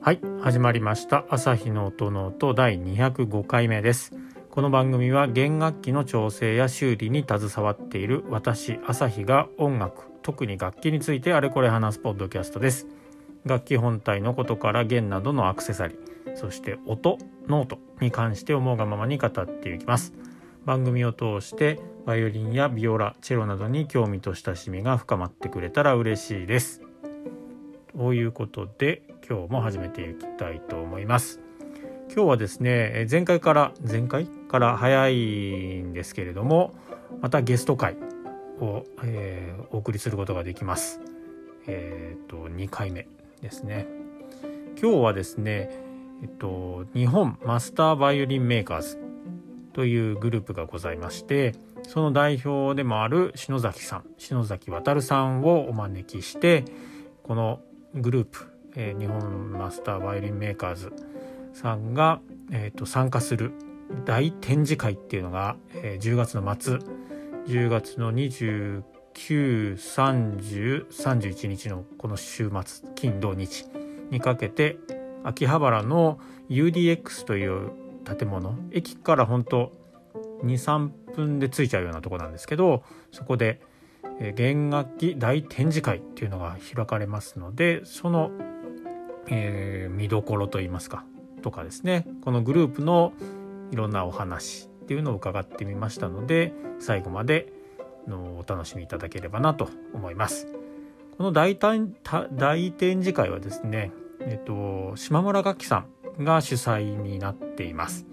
はい始まりました。朝日の音ノート第205回目です。この番組は弦楽器の調整や修理に携わっている私朝日が音楽特に楽器についてあれこれ話すポッドキャストです。楽器本体のことから弦などのアクセサリーそして音ノートに関して思うがままに語っていきます。番組を通してバイオリンやビオラチェロなどに興味と親しみが深まってくれたら嬉しいです。ということで今日も始めていきたいと思います。今日はですね前回から前回から早いんですけれどもまたゲスト会を、えー、お送りすることができます。えっ、ー、と2回目ですね。今日はですねえっと日本マスターバイオリンメーカーズというグループがございましてその代表でもある篠崎さん篠崎渉さんをお招きしてこのグループ、えー、日本マスターバイオリンメーカーズさんが、えーと、参加する大展示会っていうのが、えー、10月の末10月の293031日のこの週末金土日にかけて秋葉原の UDX という建物駅から本当23分で着いちゃうようなとこなんですけどそこで弦楽器大展示会っていうのが開かれますのでその、えー、見どころといいますかとかですねこのグループのいろんなお話っていうのを伺ってみましたので最後までのお楽しみいただければなと思います。この大大展示会はですね、えっと、島村楽器さんが主催になっています。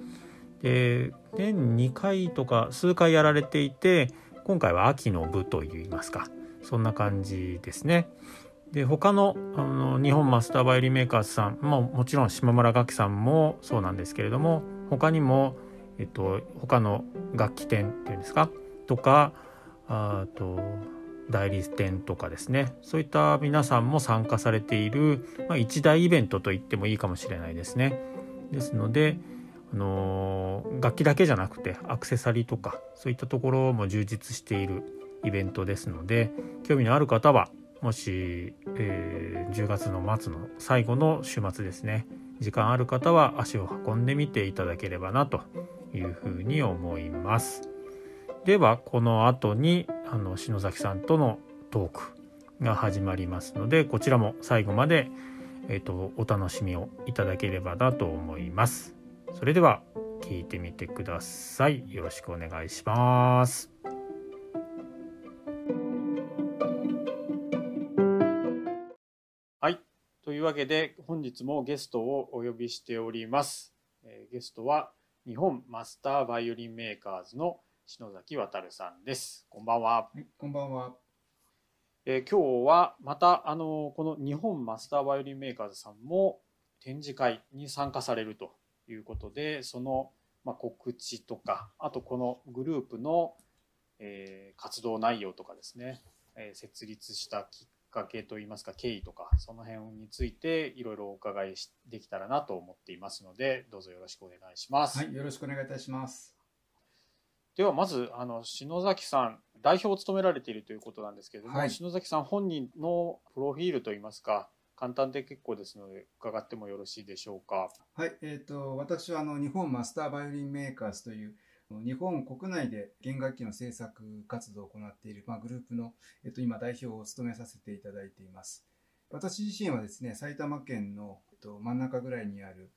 で年2回とか数回やられていて今回は秋の部といいますかそんな感じですね。で他のあの日本マスターバイオリメーカーズさんももちろん島村楽器さんもそうなんですけれども他にも、えっと、他の楽器店っていうんですか？とかあと代理店とかですねそういった皆さんも参加されている、まあ、一大イベントと言ってもいいかもしれないですね。ですのであの楽器だけじゃなくてアクセサリーとかそういったところも充実しているイベントですので興味のある方はもし、えー、10月の末の最後の週末ですね時間ある方は足を運んでみていただければなというふうに思いますではこの後にあの篠崎さんとのトークが始まりますのでこちらも最後まで、えーとお楽しみをいただければなと思いますそれでは聞いてみてください。よろしくお願いします。はい。というわけで本日もゲストをお呼びしております。えー、ゲストは日本マスターバイオリンメーカーズの篠崎渉さんです。こんばんは。はい、こんばんは。えー、今日はまたあのこの日本マスターバイオリンメーカーズさんも展示会に参加されるということでその、ま告知とかあとこのグループの、えー、活動内容とかですね、えー、設立したきっかけといいますか経緯とかその辺についていろいろお伺いできたらなと思っていますのでどうぞよろしくお願いします。はい、よろしくお願いいたします。ではまずあの篠崎さん代表を務められているということなんですけれども、はい、篠崎さん本人のプロフィールといいますか簡単で結構ですので伺ってもよろしいでしょうか？はい、えっ、ー、と私はあの日本マスターバイオリンメーカーズという日本国内で弦楽器の制作活動を行っている、まあ、グループの、えっと、今代表を務めさせていただいています。私自身はですね、埼玉県の、と、真ん中ぐらいにある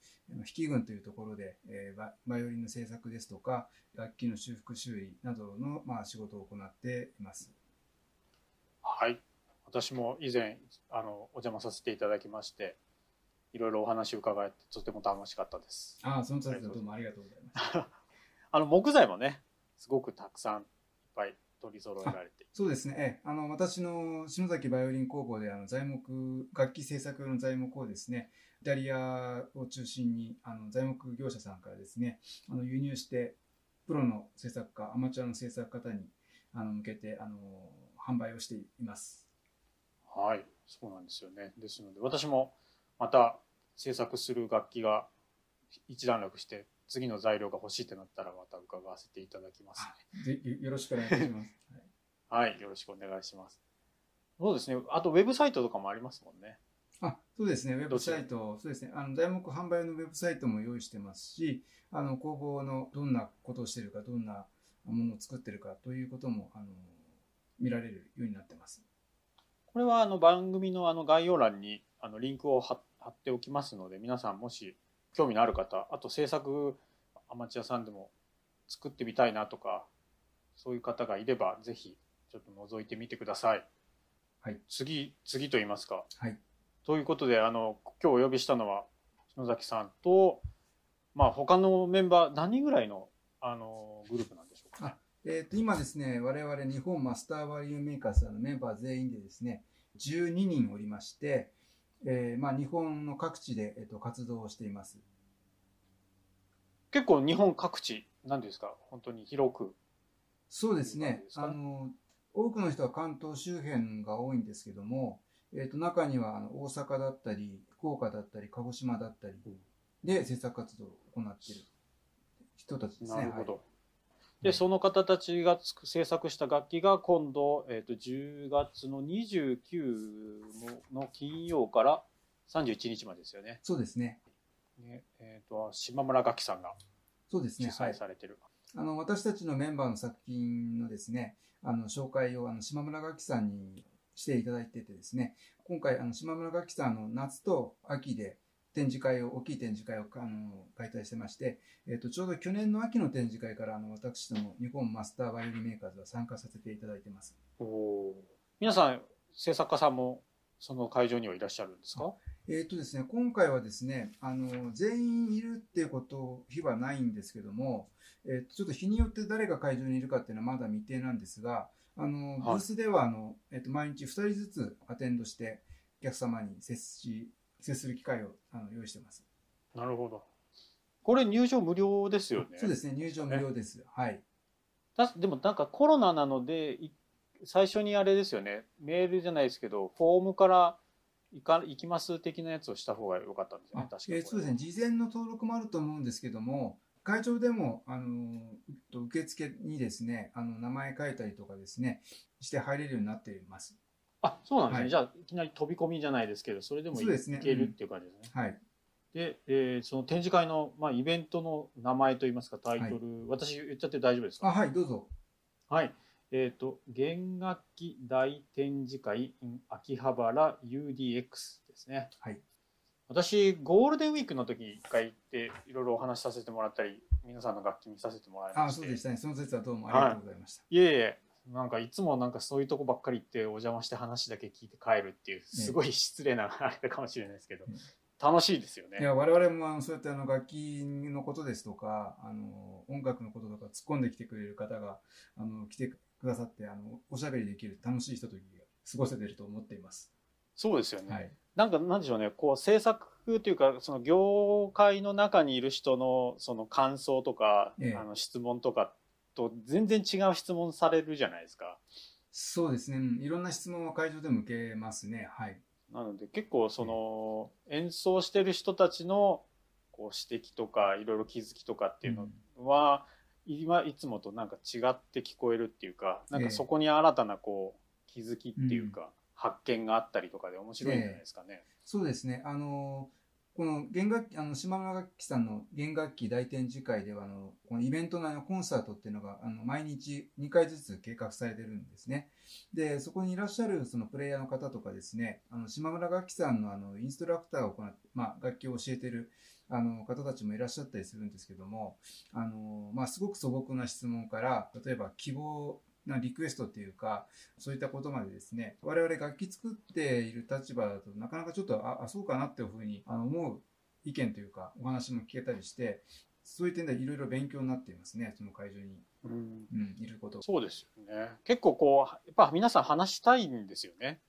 比企郡というところで、えー、バイオリンの制作ですとか、楽器の修復修理などの、まあ、仕事を行っています。はい。私も以前あのお邪魔させていただきましていろいろお話を伺えてとても楽しかったです。ああその際どうもありがとうございます。あの木材もねすごくたくさんいっぱい取り揃えられてそうですね、えあの私の篠崎バイオリン工房であの材木楽器製作用の材木をですねイタリアを中心にあの材木業者さんからですねあの輸入してプロの制作家アマチュアの制作方にあの向けてあの販売をしています。はい、そうなんですよね。ですので、私もまた制作する楽器が一段落して、次の材料が欲しいってなったら、また伺わせていただきます、ね、よろしくお願いします。はい、よろしくお願いします。そうですね。あとウェブサイトとかもありますもんね。あそうですね、ウェブサイト、そうですね、あの材木販売のウェブサイトも用意してますし、あの工房のどんなことをしているか、どんなものを作ってるかということもあの見られるようになってます。これはあの番組のあの概要欄にあのリンクを貼っておきますので、皆さんもし興味のある方、あと制作アマチュアさんでも作ってみたいなとか、そういう方がいれば、ぜひちょっと覗いてみてください。はい、次、次と言いますか。はい、ということで、あの、今日お呼びしたのは、篠崎さんと、まあ、他のメンバー、何人ぐらいの、あの、グループなんでしょうか、えー、と今ですね、我々日本マスターバリューメーカーズのメンバー全員でですね、12人おりまして、えー、まあ、日本の各地で、えー、と活動をしています。結構日本各地、何ですか、本当に広く。そうですね。あの、多くの人は関東周辺が多いんですけども、えー、と中にはあの大阪だったり福岡だったり鹿児島だったりで制作活動を行っている人たちですね。なるほど、はいで、その方たちが制作した楽器が今度、えー、と10月の29の金曜から31日までですよね。そうですね。ねえーと、島村楽器さんがそうですね。主催されてる、はい、あの私たちのメンバーの作品のですね、あの紹介をあの島村楽器さんにしていただいててですね、今回、あの島村楽器さんの夏と秋で展示会を、大きい展示会をあの開催してまして、えっ、ー、と、ちょうど去年の秋の展示会からあの私ども日本マスターバイオリンメーカーズは参加させていただいてます。お皆さん、制作家さんもその会場にはいらっしゃるんですか？えっ、とですね、今回はですね、あの、全員いるっていうこと、日はないんですけども、えっ、と、ちょっと日によって誰が会場にいるかっていうのはまだ未定なんですが、あの、ブースでは、あの、えっ、と、毎日2人ずつアテンドして、お客様に接し、接する機会をあの用意してます。なるほど。これ入場無料ですよね。そうですね、入場無料です。はい。だでもなんかコロナなので、最初にあれですよね、メールじゃないですけど、フォームから行か行きます的なやつをした方が良かったんですよね、確かに。えー、そうですね、事前の登録もあると思うんですけども、会場でも、あの、受付にですね、あの、名前書いたりとかですね、して入れるようになっています。あ、そうなんですね。はい、じゃあ、いきなり飛び込みじゃないですけど、それでもい,、けるっていう感じですね。うん、はい。で、えー、その展示会の、まあ、イベントの名前といいますか、タイトル、はい、私言っちゃって大丈夫ですか？あ、はい、どうぞ。はい。えっ、ー、と、弦楽器大展示会 in 秋葉原 UDX ですね。はい。私ゴールデンウィークの時一回行っていろいろお話しさせてもらったり皆さんの楽器見させてもらいまして。あそうでしたね。その説はどうもありがとうございました、はい、いえいえなんかいつもなんかそういうとこばっかり行ってお邪魔して話だけ聞いて帰るっていうすごい失礼なあれかもしれないですけど、ね、楽しいですよね。いや我々もあのそうやってあの楽器のことですとかあの音楽のこととか突っ込んできてくれる方があの来てくださってあのおしゃべりできる楽しいひとときが過ごせてると思っています。そうですよね、はいなんかなんでしょうねこう制作というかその業界の中にいる人のその感想とか、ええ、あの質問とかと全然違う質問されるじゃないですか。そうですね、いろんな質問を会場でも受けますね。はい。なので結構その、演奏してる人たちのこう指摘とかいろいろ気づきとかっていうのは、うん、今いつもとなんか違って聞こえるっていうか、なんかそこに新たなこう気づきっていうか。え発見があったりとかで面白いんじゃないですかね。そうですね。あのこの弦楽器、あの、島村楽器さんの弦楽器大展示会では、あの、このイベント内のコンサートっていうのが、あの、毎日2回ずつ計画されてるんですね。で、そこにいらっしゃるそのプレイヤーの方とかですね、あの、島村楽器さんのあの、インストラクターを行って、まあ、楽器を教えてる、あの、方たちもいらっしゃったりするんですけども、あの、まあ、すごく素朴な質問から、例えば希望なリクエストっていうか、そういったことまでですね、我々楽器作っている立場だとなかなかちょっと、あ、あそうかなっていうふうに思う意見というか、お話も聞けたりして、そういう点でいろいろ勉強になっていますね、その会場に、うん、うん、いること。そうですよね。結構こう、やっぱ皆さん話したいんですよね。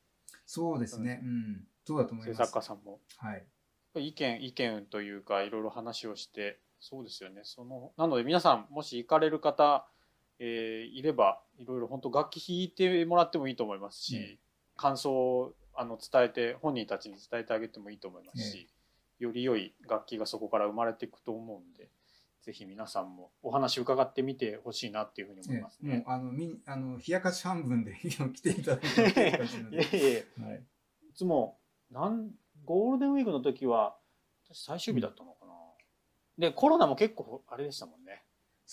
そうですね。うん。そうだと思います。制作家さんも。はい。意見、意見というか、いろいろ話をして、そうですよね。その、なので皆さん、もし行かれる方、えー、いればいろいろ本当楽器弾いてもらってもいいと思いますし、うん、感想をあの伝えて本人たちに伝えてあげてもいいと思いますし、より良い楽器がそこから生まれていくと思うんでぜひ皆さんもお話伺ってみてほしいなっていうふうに思いますね。もうあのみあの冷やかし半分で 来ていただいて はい、いつもなんゴールデンウィークの時は私最終日だったのかな、うん、でコロナも結構あれでしたもんね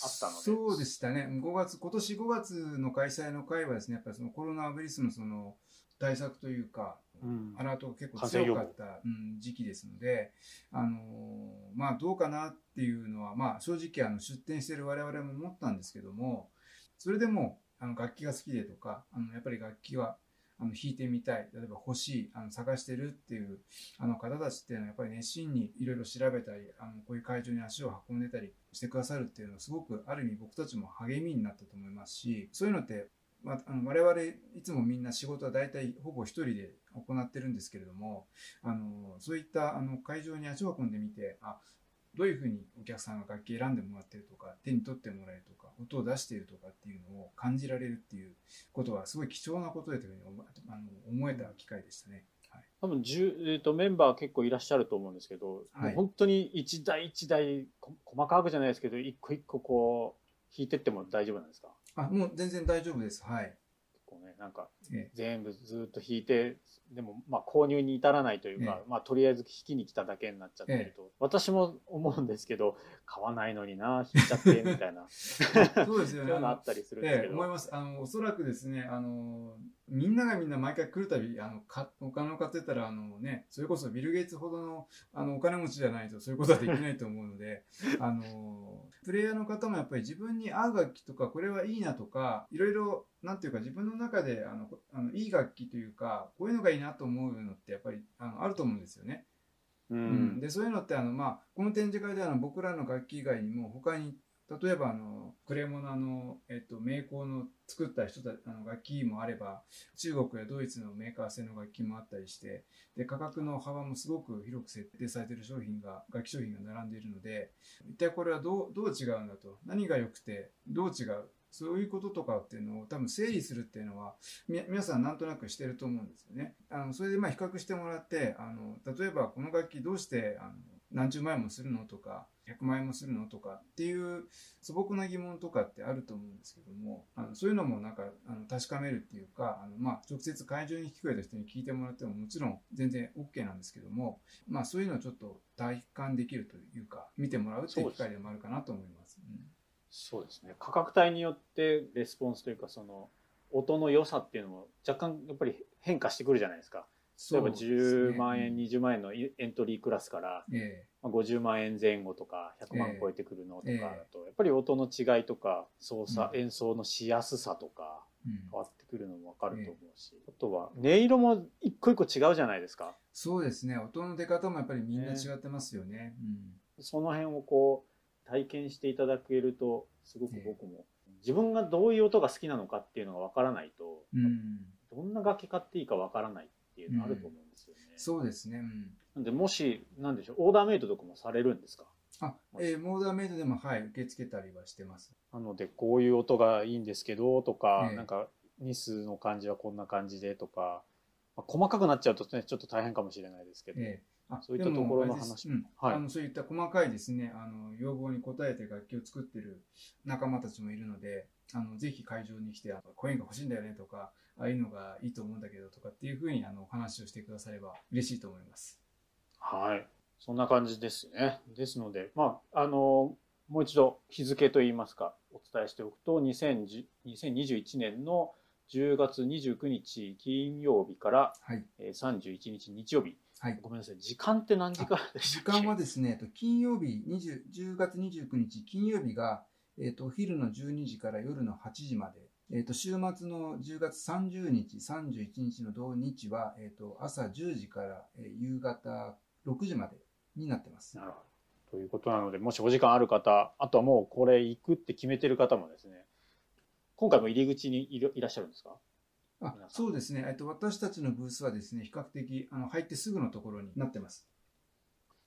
あったので。そうでしたね。5月今年5月の開催の会はですねやっぱりそのコロナウイルスのその対策というか、うん、アラートが結構強かった、うん、時期ですので、あのー、まあどうかなっていうのは、まあ正直あの出展している我々も思ったんですけども、それでもあの楽器が好きでとか、あのやっぱり楽器はあの弾いてみたい、例えば欲しい、あの探してるっていうあの方たちっていうのはやっぱり熱心にいろいろ調べたり、あのこういう会場に足を運んでたりしてくださるっていうのはすごくある意味僕たちも励みになったと思いますし、そういうのってまあ、あの我々いつもみんな仕事は大体ほぼ一人で行ってるんですけれども、あのそういったあの会場に足を運んでみて、あどういうふうにお客さんが楽器選んでもらってるとか、手に取ってもらえるとか、音を出しているとかっていうのを感じられるっていうことはすごい貴重なことだというふうにあの思えた機会でしたね。はい、多分、えーと、メンバー結構いらっしゃると思うんですけど、はい、本当に一台一台細かくじゃないですけど一個一個こう弾いてっても大丈夫なんですか？あ、もう全然大丈夫です。はい。こうね、なんか、全部ずっと引いて、でも、まあ、購入に至らないというか、ええ、まあ、とりあえず引きに来ただけになっちゃってると、え、私も思うんですけど、買わないのにな、引いちゃって、みたいな。そうですよね。あったりするんですけど。思います。あの、おそらくですね、あの、みんながみんな毎回来るたび、あの、か、お金を買ってたら、あのね、それこそビル・ゲイツほどの、あの、お金持ちじゃないと、そういうことはできないと思うので、あの、プレイヤーの方もやっぱり自分に合う楽器とか、これはいいなとか、いろいろなんていうか自分の中であのあのいい楽器というかこういうのがいいなと思うのってやっぱりあのあると思うんですよね。うん、うん、でそういうのってあの、まあ、この展示会では僕らの楽器以外にも他に例えばあのクレモナの、えっと、名工の作った人たあの楽器もあれば中国やドイツのメーカー製の楽器もあったりしてで価格の幅もすごく広く設定されている商品が楽器商品が並んでいるので一体これはどうどう違うんだと何が良くてどう違うそういうこととかっていうのを多分整理するっていうのは、皆さんなんとなくしてると思うんですよね。あの、それでまあ比較してもらって、あの、例えばこの楽器どうして、あの、何十万円もするのとか、100万円もするのとかっていう素朴な疑問とかってあると思うんですけども、あのそういうのもなんかあの確かめるっていうか、あのまあ直接会場に聞こえた人に聞いてもらってももちろん全然 OK なんですけども、まあそういうのをちょっと体感できるというか、見てもらうっていう機会でもあるかなと思います。うんそうですね。価格帯によってレスポンスというかその音の良さっていうのも若干やっぱり変化してくるじゃないですか。例えば10万円、ね、20万円のエントリークラスから、えー、まあ、50万円前後とか100万超えてくるのとかだと、え。ー、やっぱり音の違いとか操作、うん、演奏のしやすさとか変わってくるのも分かると思うし、えー、あとは音色も一個一個違うじゃないですか。そうですね。音の出方もやっぱりみんな違ってますよね、うん、その辺をこう体験していただけるとすごく僕も、自分がどういう音が好きなのかっていうのがわからないと、うん、どんな楽器買っていいかわからないっていうのあると思うんですよね。うん、そうですね、うん、なんでもしなんでしょうオーダーメイドとかもされるんですか？あ、えー、オーダーメイドでもはい受け付けたりはしてます。なのでこういう音がいいんですけどとか、えー、なんかニスの感じはこんな感じでとか、まあ、細かくなっちゃうとねちょっと大変かもしれないですけど、えーそういったところの話。も、うん。はい、あのそういった細かいですねあの要望に応えて楽器を作ってる仲間たちもいるのであのぜひ会場に来てコインが欲しいんだよねとかああいうのがいいと思うんだけどとかっていうふうにあのお話をしてくだされば嬉しいと思います。はい。そんな感じですね。ですので、まあ、あのもう一度日付といいますかお伝えしておくと2021年の10月29日金曜日から、はい、31日日曜日はい、ごめんなさい、時間って何時からでした時間はですね、金曜日20、10月29日、金曜日が、えーと、お昼の12時から夜の8時まで、えーと、週末の10月30日、31日の同日は、えーと、朝10時から、えー、夕方6時までになってます。なるほど。ということなので、もしお時間ある方、あとはもうこれ行くって決めてる方もですね、今回も入り口にいらっしゃるんですか？あそうですね、えっと、私たちのブースはですね比較的あの入ってすぐのところになってます。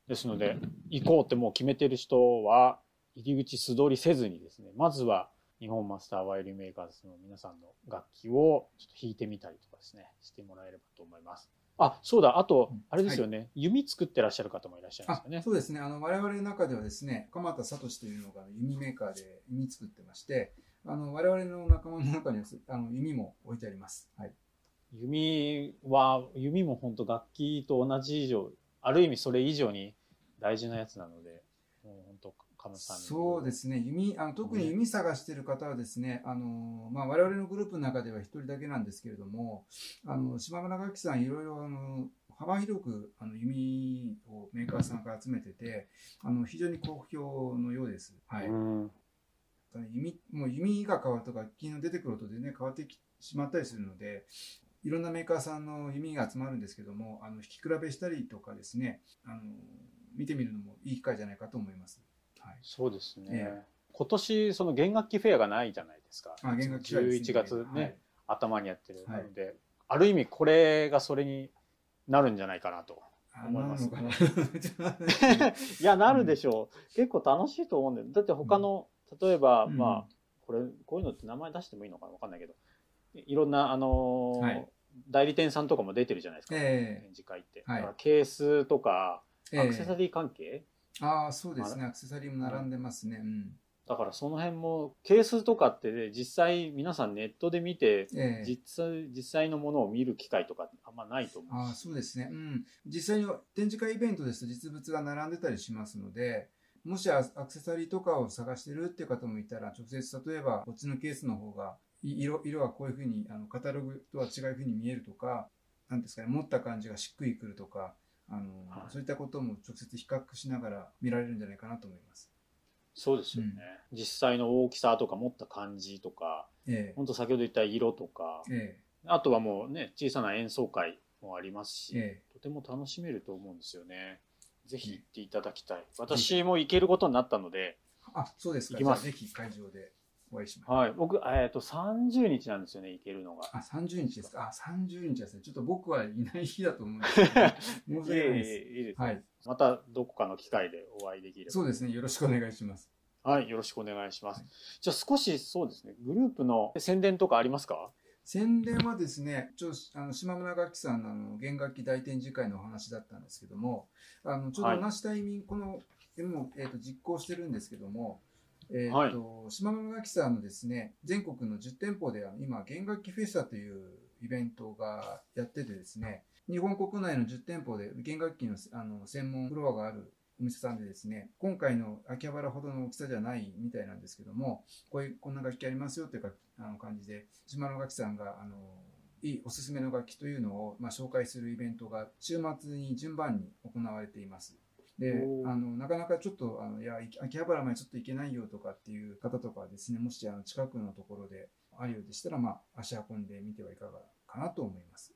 ですので行こうってもう決めてる人は入り口素通りせずにですねまずは日本マスターワイオリンメーカーズの皆さんの楽器をちょっと弾いてみたりとかですねしてもらえればと思います。あ、そうだ。あと、あれですよね、はい、弓作ってらっしゃる方もいらっしゃいますよね。そうですね。あの、我々の中ではですね、鎌田聡というのが弓メーカーで弓作ってまして、あの、我々の仲間の中には、あの、弓も置いてあります。はい。弓は、弓も本当楽器と同じ以上、ある意味それ以上に大事なやつなので、もう本当そうですね。弓、あの、特に弓探してる方はですね、あの、まあ、我々のグループの中では一人だけなんですけれども、あの、島村楽器さんいろいろ、あの、幅広く、あの、弓をメーカーさんから集めてて、あの、非常に好評のようです。はい。弓、もう弓が変わると楽器の出てくる音でね、変わってしまったりするので、いろんなメーカーさんの弓が集まるんですけども、あの、引き比べしたりとかですね、あの、見てみるのもいい機会じゃないかと思います。はい、そうですね、えー、今年その弦楽器フェアがないじゃないですか。あ弦楽器フェア、ね、11月ね、はい、頭にやってるので、ある意味これがそれになるんじゃないかなと思います、ね、いやなるでしょう、うん、結構楽しいと思うんだよ。だって他の、うん、例えば、まあこれこういうのって名前出してもいいのかな？分かんないけど。いろんなあのーはい、代理店さんとかも出てるじゃないですか、えー、展示会って、はい、ケースとかアクセサリー関係、ああ、そうですね。アクセサリーも並んでますね。うん。だからその辺もケースとかって、ね、実際皆さんネットで見て、えー、実際実際のものを見る機会とかあんまないと思うあそうですね、うん、実際に展示会イベントですと実物が並んでたりしますのでもしアクセサリーとかを探してるっていう方もいたら直接例えばこっちのケースの方が色色はこういうふうにあのカタログとは違うふうに見えるとか何ですかね持った感じがしっくりくるとかあの、はい、そういったことも直接比較しながら見られるんじゃないかなと思います。そうですよね、うん、実際の大きさとか持った感じとか、ええ、本当先ほど言った色とか、ええ、あとはもうね小さな演奏会もありますし、ええ、とても楽しめると思うんですよね。ぜひ行っていただきたい。私も行けることになったので、あ、そうですか。行きます。ぜひ会場で。お会いします。はい。僕、えっ、ー、と、30日なんですよね、行けるのが。あ、30日ですか。あ、30日ですね。ちょっと僕はいない日だと思うんですけど、申し訳ないです。いいです、はい。また、どこかの機会でお会いできれば。そうですね。よろしくお願いします。はい。よろしくお願いします。はい、じゃあ、少し、そうですね、グループの宣伝とかありますか？宣伝はですね、ちょあの島村楽器さんのあの弦楽器大展示会のお話だったんですけども、あのちょうど同じタイミング、はい、この、も、えーと実行してるんですけども、えーと、はい、島村楽器さんのですね、全国の10店舗で今、弦楽器フェスタというイベントがやっててですね、日本国内の10店舗で弦楽器のあの専門フロアがあるお店さんでですね、今回の秋葉原ほどの大きさじゃないみたいなんですけども、こういう、こんな楽器ありますよというか、あの感じで、島村楽器さんが、あの、いいおすすめの楽器というのを、まあ、紹介するイベントが週末に順番に行われています。で、あの、なかなかちょっと、あの、いや、秋葉原までちょっと行けないよとかっていう方とかはですね、もしあの近くのところであるようでしたら、まあ、足運んでみてはいかがかなと思います。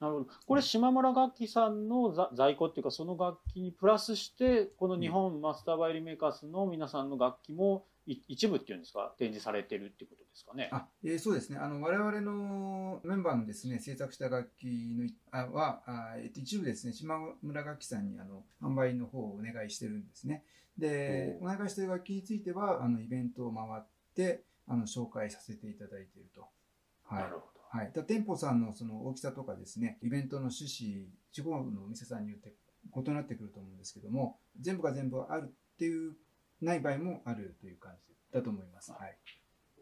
なるほど。これ、島村楽器さんの在庫っていうか、その楽器にプラスして、この日本マスターバイオリンメーカーズの皆さんの楽器も一部っていうんですか、展示されてるってことですかね。あ、えー、そうですね。あの、我々のメンバーのですね、制作した楽器のあはあ、えっと、一部ですね、島村楽器さんにあの販売の方をお願いしてるんですね。で、お願いしている楽器については、あの、イベントを回って、あの、紹介させていただいていると。はい。なるほど。はい。だ店舗さんのその大きさとかですね、イベントの趣旨、地方のお店さんによって異なってくると思うんですけども、全部が全部あるっていう、ない場合もあるという感じだと思います。はい。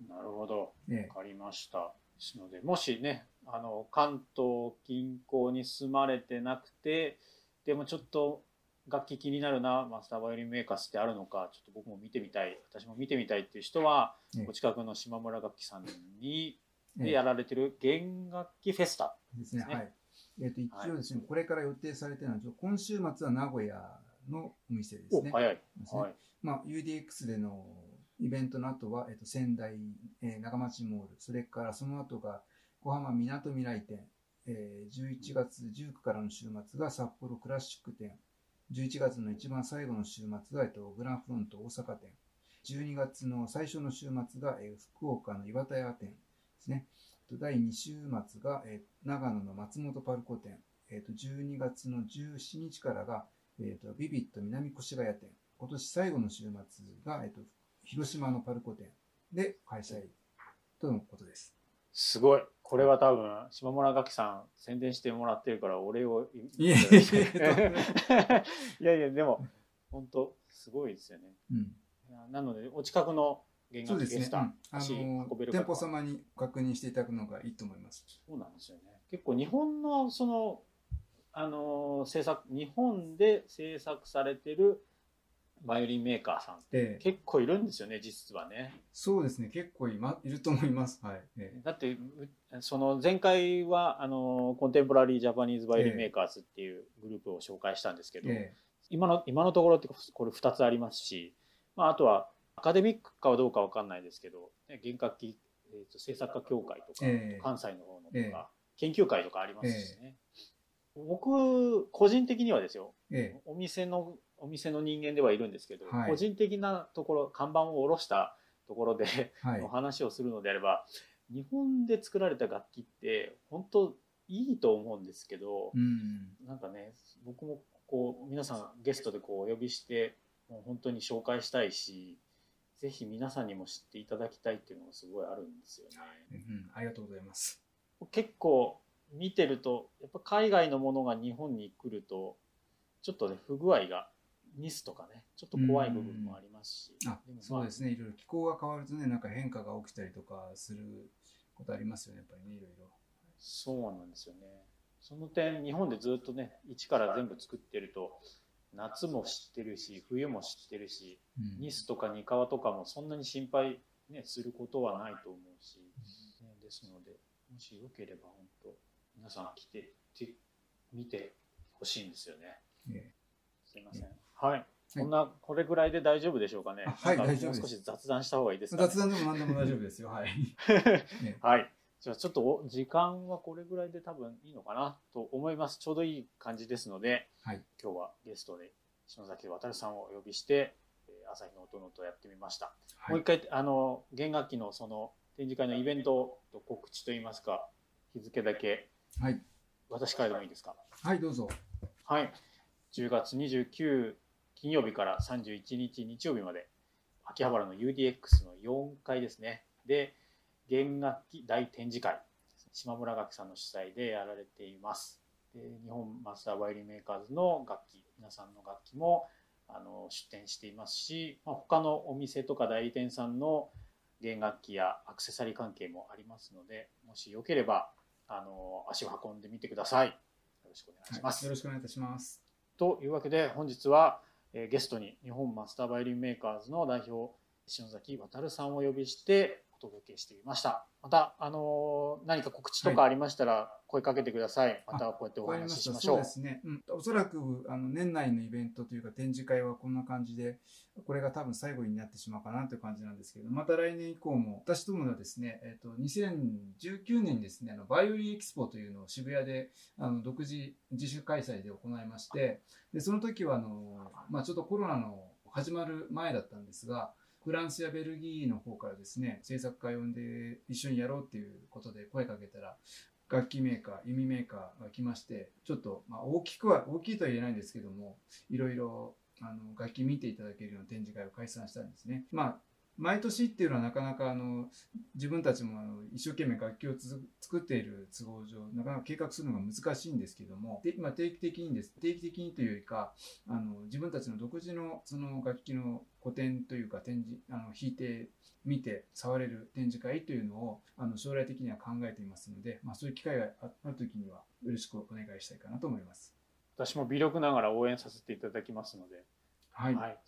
なるほど。わ、かりました。ですので、もしね、あの、関東近郊に住まれてなくて、でもちょっと楽器気になるな、マスターバイオリンメーカースってあるのか、ちょっと僕も見てみたい、私も見てみたいっていう人は、お近くの島村楽器さんに、でやられてる弦楽器フェスタですね。はい。えっ、ー、と、一応ですね、はい、これから予定されてるのは、今週末は名古屋のお店ですね。早い。はい。まあ、UDX でのイベントの後は、えっと、仙台、えー、長町モール、それからその後が小浜みなとみらい店、えー、11月19からの週末が札幌クラシック店、11月の一番最後の週末が、えっと、グランフロント大阪店、12月の最初の週末が、えー、福岡の岩田屋店ですね。第2週末が、えー、長野の松本パルコ店、えー、と12月の17日からが、えー、とビビット南越谷店、今年最後の週末が、えー、と広島のパルコ店で開催とのことです。すごい。これは多分島村楽器さん宣伝してもらってるからお礼を いやいやいやいやでも本当すごいですよね、うん、なのでお近くの弦楽器ゲスター、うん、あの店舗様に確認していただくのがいいと思います。そうなんですよね。結構日本のそのあの制作日本で制作されてるバイオリンメーカーさんって結構いるんですよね、実はね。そうですね、結構い、ま、いると思います。はい。えだって、その前回は、あの、コンテンポラリー・ジャパニーズ・バイオリンメーカーズっていうグループを紹介したんですけど、え今の、今のところってこれ2つありますし、まあ、あとはアカデミックかどうかわかんないですけど、ね、弦楽器、えーと、制作家協会とか、え関西の方のとか、研究会とかありますしね。僕、個人的にはですよ、お店のお店の人間ではいるんですけど、はい、個人的なところ看板を下ろしたところで、はい、お話をするのであれば日本で作られた楽器って本当いいと思うんですけど、うん、なんかね僕もこう皆さんゲストでこうお呼びしてもう本当に紹介したいしぜひ皆さんにも知っていただきたいっていうのがすごいあるんですよね。うん、ありがとうございます。結構見てるとやっぱ海外のものが日本に来るとちょっとね不具合がミスとかねちょっと怖い部分もありますし、あでもそうですね。いろいろ気候が変わるとねなんか変化が起きたりとかすることありますよねやっぱりねいろいろそうなんですよね。その点日本でずっとね一から全部作ってると夏も知ってるし冬も知ってるし、うん、ニスとかニカワとかもそんなに心配、ね、することはないと思うし、ね、ですのでもしよければ本当皆さん来て見てほしいんですよね。ねすいません。はい。こんな、これぐらいで大丈夫でしょうかね。はい、大丈夫少し雑談した方がいいですか、ね、雑談でも何でも大丈夫ですよ。はい。ね、はい。じゃあちょっと時間はこれぐらいで多分いいのかなと思います。ちょうどいい感じですので、はい、今日はゲストで篠崎渉さんをお呼びして、朝日の音の音やってみました。はい、もう一回、あの、弦楽器のその展示会のイベントと告知といいますか、日付だけ、はい、私からでもいいですか？はい、どうぞ。はい。10月29金曜日から31日日曜日まで、秋葉原の UDX の4階ですね。で、弦楽器大展示会、島村楽器さんの主催でやられています。で日本マスターバイオリンメーカーズの楽器、皆さんの楽器もあの出展していますし、まあ、他のお店とか代理店さんの弦楽器やアクセサリー関係もありますので、もしよければあの足を運んでみてください。よろしくお願いします。はい、よろしくお願いいたします。というわけで本日はえー、ゲストに日本マスターバイオリンメーカーズの代表篠崎渉さんをお呼びしてお届けしてみました。また、あのー、何か告知とかありましたら声かけてください。はい、またこうやってお話ししましょう。そうですね。うん、おそらくあの年内のイベントというか展示会はこんな感じで、これが多分最後になってしまうかなという感じなんですけど、また来年以降も、私どもはですね、えっ、ー、と、2019年にですね、あのバイオリンエキスポというのを渋谷であの独自自主開催で行いまして、でその時はあの、まあ、ちょっとコロナの始まる前だったんですが、フランスやベルギーの方からですね、制作会を呼んで一緒にやろうっていうことで声かけたら、楽器メーカー、弓メーカーが来まして、ちょっと、まあ、大きくは、大きいとは言えないんですけども、いろいろ、あの、楽器見ていただけるような展示会を開催したんですね。まあ、毎年っていうのはなかなかあの自分たちもあの一生懸命楽器を作っている都合上なかなか計画するのが難しいんですけどもで今定期的にです定期的にというよりかあの自分たちの独自のその楽器の古典というか展示あの弾いて見て触れる展示会というのをあの将来的には考えていますので、まあ、そういう機会がある時にはよろしくお願いしたいかなと思います。私も微力ながら応援させていただきますので。はい、はい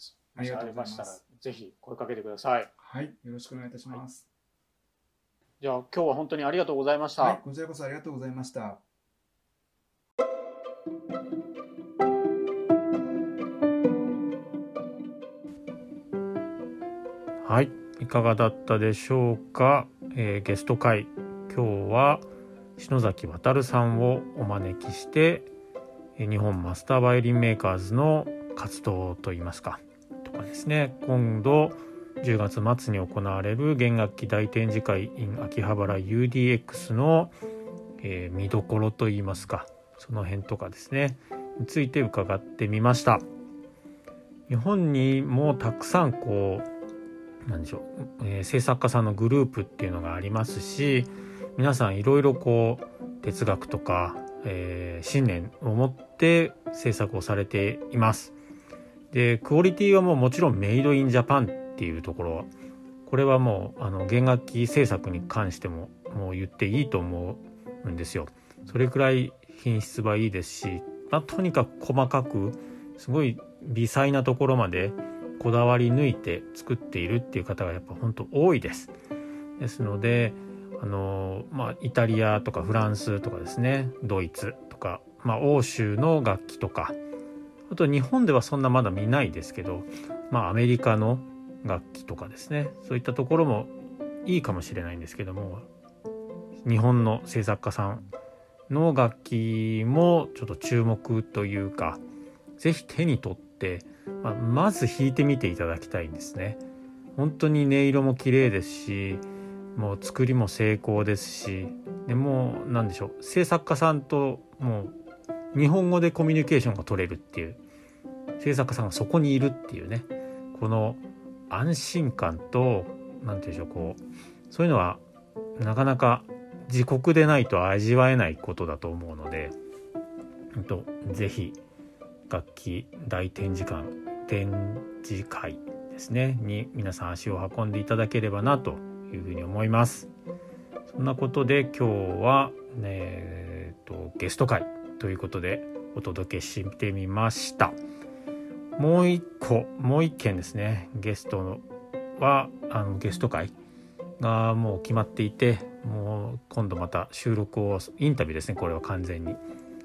ありがとうございます。ぜひ声かけてください。はい、よろしくお願いいたします。はい、じゃあ今日は本当にありがとうございました。はい、こちらこそありがとうございました。はい、いかがだったでしょうか？えー、ゲスト会今日は篠崎渉さんをお招きして日本マスターバイオリンメーカーズの活動といいますかとかですね。今度10月末に行われる弦楽器大展示会 in 秋葉原 UDX の、えー、見どころといいますかその辺とかですね。について伺ってみました。日本にもたくさんこうなんでしょう、えー、制作家さんのグループっていうのがありますし皆さんいろいろこう哲学とか、えー、信念を持って制作をされています。でクオリティはもうもちろんメイドインジャパンっていうところこれはもうあの弦楽器制作に関してももう言っていいと思うんですよ。それくらい品質はいいですし、まあ、とにかく細かくすごい微細なところまでこだわり抜いて作っているっていう方がやっぱ本当多いです。ですのであのまあイタリアとかフランスとかですねドイツとか、まあ、欧州の楽器とかあと日本ではそんなまだ見ないですけど、まあ、アメリカの楽器とかですねそういったところもいいかもしれないんですけども日本の制作家さんの楽器もちょっと注目というか是非手に取って、まあ、まず弾いてみていただきたいんですね。本当に音色も綺麗ですしもう作りも成功ですしでもう何でしょう制作家さんともう日本語でコミュニケーションが取れるっていう制作さんがそこにいるっていうねこの安心感と何て言うんでしょうこうそういうのはなかなか自国でないと味わえないことだと思うので、えっと、ぜひ楽器大展示館展示会ですねに皆さん足を運んでいただければなというふうに思います。そんなことで今日は、ね、えっとゲスト会ということでお届けしてみました。もう一個もう一件ですね。ゲストのはあのゲスト会がもう決まっていてもう今度また収録をインタビューですね。これは完全に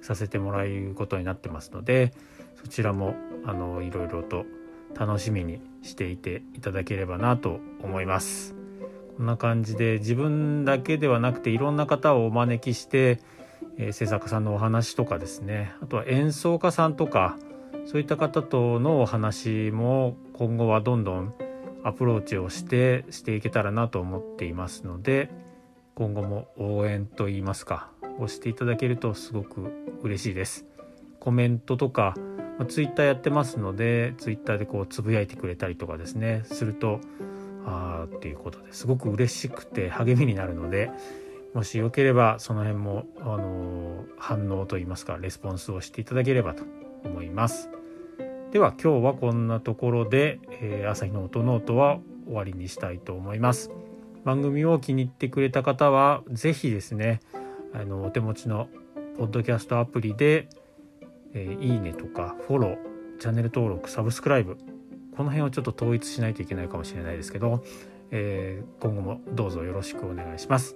させてもらうことになってますのでそちらもあのいろいろと楽しみにしていていただければなと思います。こんな感じで自分だけではなくていろんな方をお招きして、えー、制作家さんのお話とかですね。あとは演奏家さんとかそういった方とのお話も今後はどんどんアプローチをしてしていけたらなと思っていますので今後も応援といいますか押していただけるとすごく嬉しいです。コメントとか、まあ、ツイッターやってますのでツイッターでこうつぶやいてくれたりとかですねするとああっていうことですごく嬉しくて励みになるのでもしよければその辺も、あのー、反応といいますかレスポンスをしていただければと思いますでは今日はこんなところで、えー、朝日の音ノートは終わりにしたいと思います番組を気に入ってくれた方は是非ですねあのお手持ちのポッドキャストアプリで、えー、いいねとかフォローチャンネル登録サブスクライブこの辺をちょっと統一しないといけないかもしれないですけど、えー、今後もどうぞよろしくお願いします。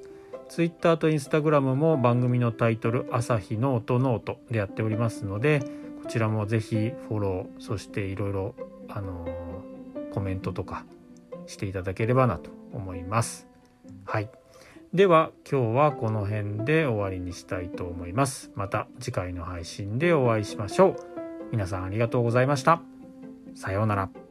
Twitter と Instagram も番組のタイトル「朝日の音ノート」でやっておりますのでこちらもぜひフォローそしていろいろあのー、コメントとかしていただければなと思います。はい。では今日はこの辺で終わりにしたいと思います。また次回の配信でお会いしましょう。皆さんありがとうございました。さようなら。